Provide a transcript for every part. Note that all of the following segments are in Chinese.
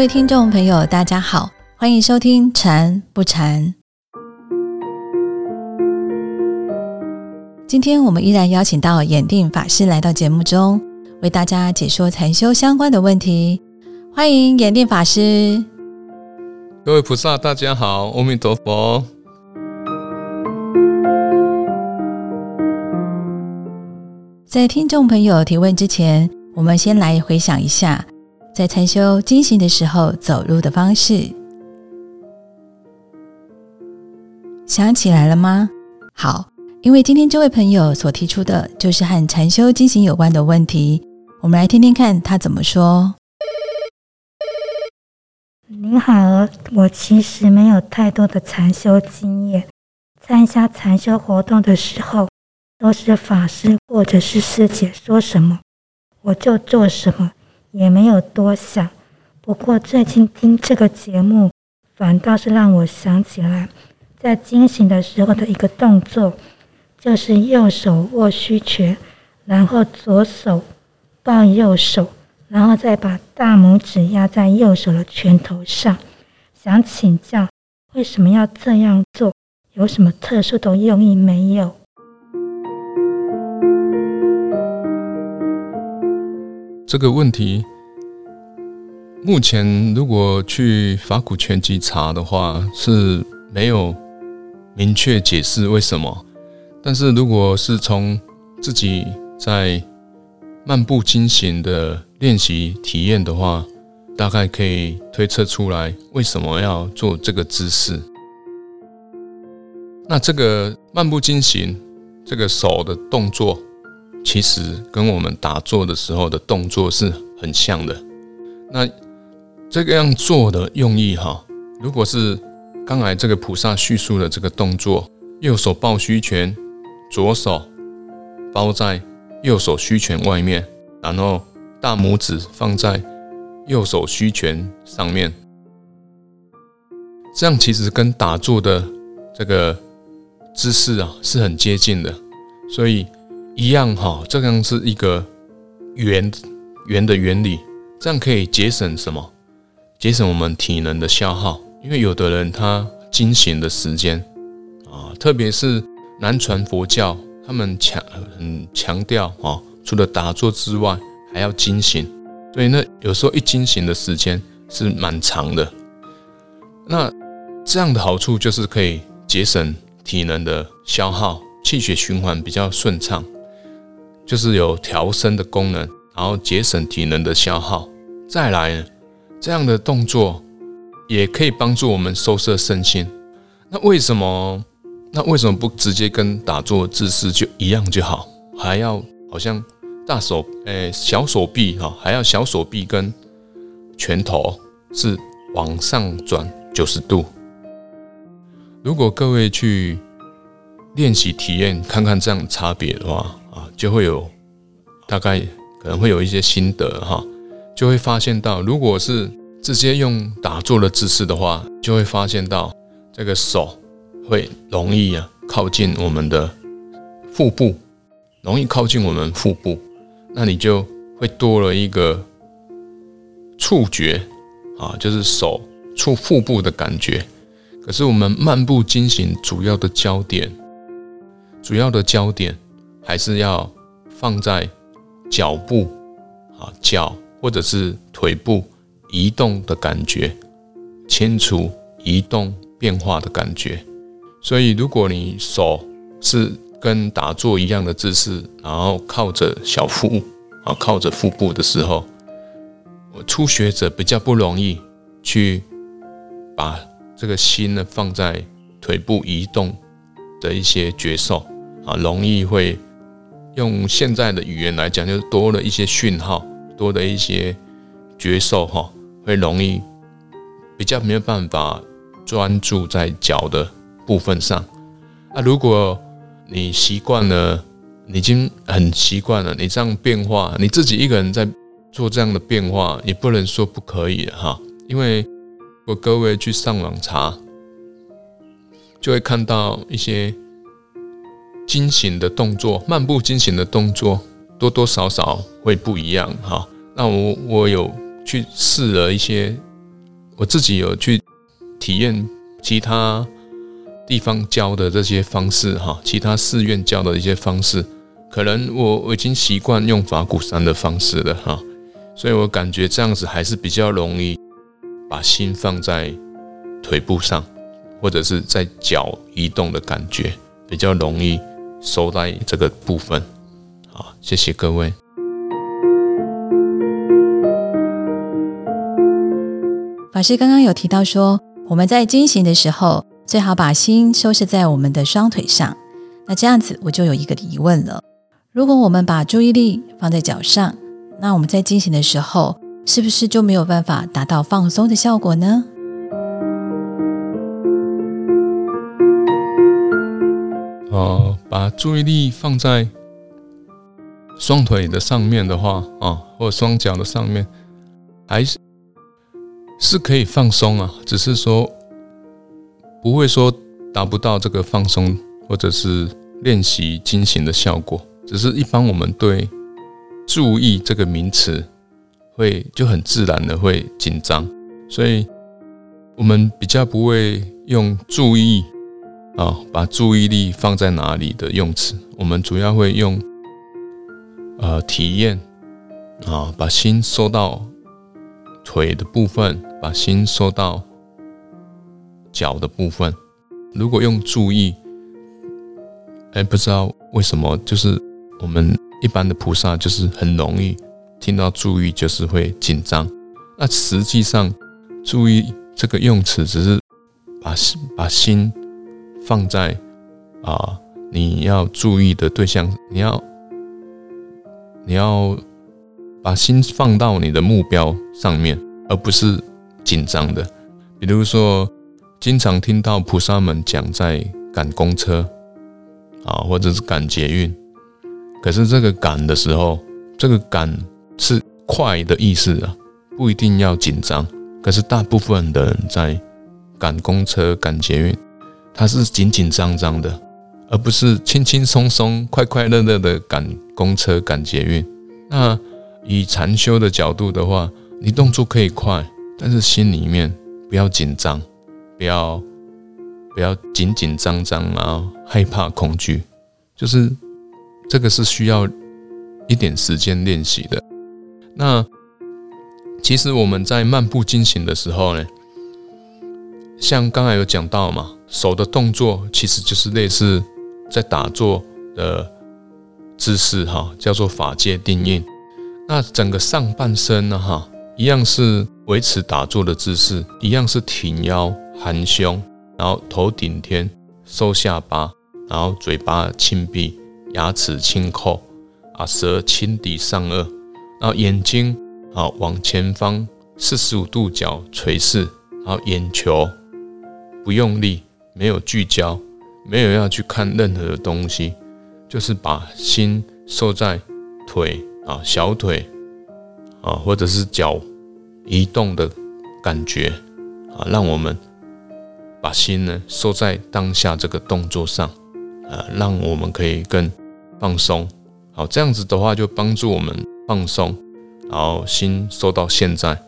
位听众朋友，大家好，欢迎收听《禅不禅》。今天我们依然邀请到眼定法师来到节目中，为大家解说禅修相关的问题。欢迎眼定法师。各位菩萨，大家好，阿弥陀佛。在听众朋友提问之前，我们先来回想一下，在禅修进行的时候走路的方式，想起来了吗？好，因为今天这位朋友所提出的就是和禅修进行有关的问题，我们来听听看他怎么说。您好，我其实没有太多的禅修经验，参加禅修活动的时候。都是法师或者是师姐说什么，我就做什么，也没有多想。不过最近听这个节目，反倒是让我想起来，在惊醒的时候的一个动作，就是右手握虚拳，然后左手抱右手，然后再把大拇指压在右手的拳头上。想请教，为什么要这样做？有什么特殊的用意没有？这个问题，目前如果去法古全集查的话，是没有明确解释为什么。但是如果是从自己在漫步经行的练习体验的话，大概可以推测出来为什么要做这个姿势。那这个漫步经行，这个手的动作。其实跟我们打坐的时候的动作是很像的。那这个样做的用意哈，如果是刚才这个菩萨叙述的这个动作，右手抱虚拳，左手包在右手虚拳外面，然后大拇指放在右手虚拳上面，这样其实跟打坐的这个姿势啊是很接近的，所以。一样哈，这样是一个圆圆的原理，这样可以节省什么？节省我们体能的消耗。因为有的人他精醒的时间啊，特别是南传佛教，他们强很强调啊，除了打坐之外，还要精醒，所以那有时候一精醒的时间是蛮长的。那这样的好处就是可以节省体能的消耗，气血循环比较顺畅。就是有调身的功能，然后节省体能的消耗。再来，这样的动作也可以帮助我们收摄身心。那为什么？那为什么不直接跟打坐姿势就一样就好？还要好像大手诶小手臂哈，还要小手臂跟拳头是往上转九十度。如果各位去练习体验看看这样差别的话。啊就会有大概可能会有一些心得哈，就会发现到，如果是直接用打坐的姿势的话，就会发现到这个手会容易啊靠近我们的腹部，容易靠近我们腹部，那你就会多了一个触觉啊，就是手触腹部的感觉。可是我们漫步经行主要的焦点，主要的焦点。还是要放在脚部啊，脚或者是腿部移动的感觉，清楚移动变化的感觉。所以，如果你手是跟打坐一样的姿势，然后靠着小腹啊，靠着腹部的时候，初学者比较不容易去把这个心呢放在腿部移动的一些觉受啊，容易会。用现在的语言来讲，就是多了一些讯号，多的一些觉受哈，会容易比较没有办法专注在脚的部分上。啊，如果你习惯了，你已经很习惯了，你这样变化，你自己一个人在做这样的变化，也不能说不可以哈。因为如果各位去上网查，就会看到一些。惊醒的动作，漫步惊醒的动作，多多少少会不一样哈。那我我有去试了一些我自己有去体验其他地方教的这些方式哈，其他寺院教的一些方式，可能我我已经习惯用法鼓山的方式了哈，所以我感觉这样子还是比较容易把心放在腿部上，或者是在脚移动的感觉，比较容易收在这个部分。好，谢谢各位。法师刚刚有提到说，我们在进行的时候，最好把心收拾在我们的双腿上。那这样子，我就有一个疑问了：如果我们把注意力放在脚上，那我们在进行的时候，是不是就没有办法达到放松的效果呢？哦，把注意力放在双腿的上面的话，啊，或双脚的上面，还是？是可以放松啊，只是说不会说达不到这个放松或者是练习精行的效果，只是一般我们对注意这个名词会就很自然的会紧张，所以我们比较不会用注意啊，把注意力放在哪里的用词，我们主要会用呃体验啊，把心收到。腿的部分，把心收到脚的部分。如果用注意，哎，不知道为什么，就是我们一般的菩萨就是很容易听到注意，就是会紧张。那实际上，注意这个用词只是把心把心放在啊你要注意的对象，你要你要。把心放到你的目标上面，而不是紧张的。比如说，经常听到菩萨们讲在赶公车啊，或者是赶捷运。可是这个赶的时候，这个赶是快的意思啊，不一定要紧张。可是大部分的人在赶公车、赶捷运，他是紧紧张张的，而不是轻轻松松、快快乐乐的赶公车、赶捷运。那以禅修的角度的话，你动作可以快，但是心里面不要紧张，不要不要紧紧张张啊，害怕恐惧，就是这个是需要一点时间练习的。那其实我们在漫步进行的时候呢，像刚才有讲到嘛，手的动作其实就是类似在打坐的姿势哈，叫做法界定印。那整个上半身呢，哈，一样是维持打坐的姿势，一样是挺腰、含胸，然后头顶天、收下巴，然后嘴巴轻闭，牙齿轻扣，啊，舌轻抵上颚，然后眼睛啊往前方四十五度角垂视，然后眼球不用力，没有聚焦，没有要去看任何的东西，就是把心收在腿。啊，小腿啊，或者是脚移动的感觉啊，让我们把心呢收在当下这个动作上，呃，让我们可以更放松。好，这样子的话就帮助我们放松，然后心收到现在，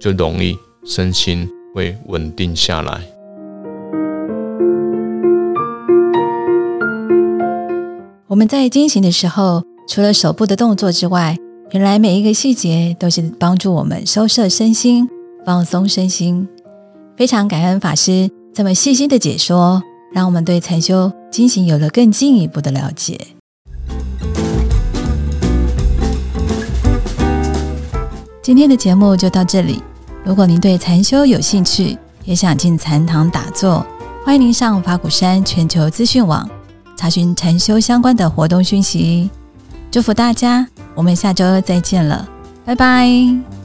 就容易身心会稳定下来。我们在进行的时候。除了手部的动作之外，原来每一个细节都是帮助我们收摄身心、放松身心。非常感恩法师这么细心的解说，让我们对禅修进行有了更进一步的了解。今天的节目就到这里。如果您对禅修有兴趣，也想进禅堂打坐，欢迎您上法鼓山全球资讯网查询禅修相关的活动讯息。祝福大家，我们下周再见了，拜拜。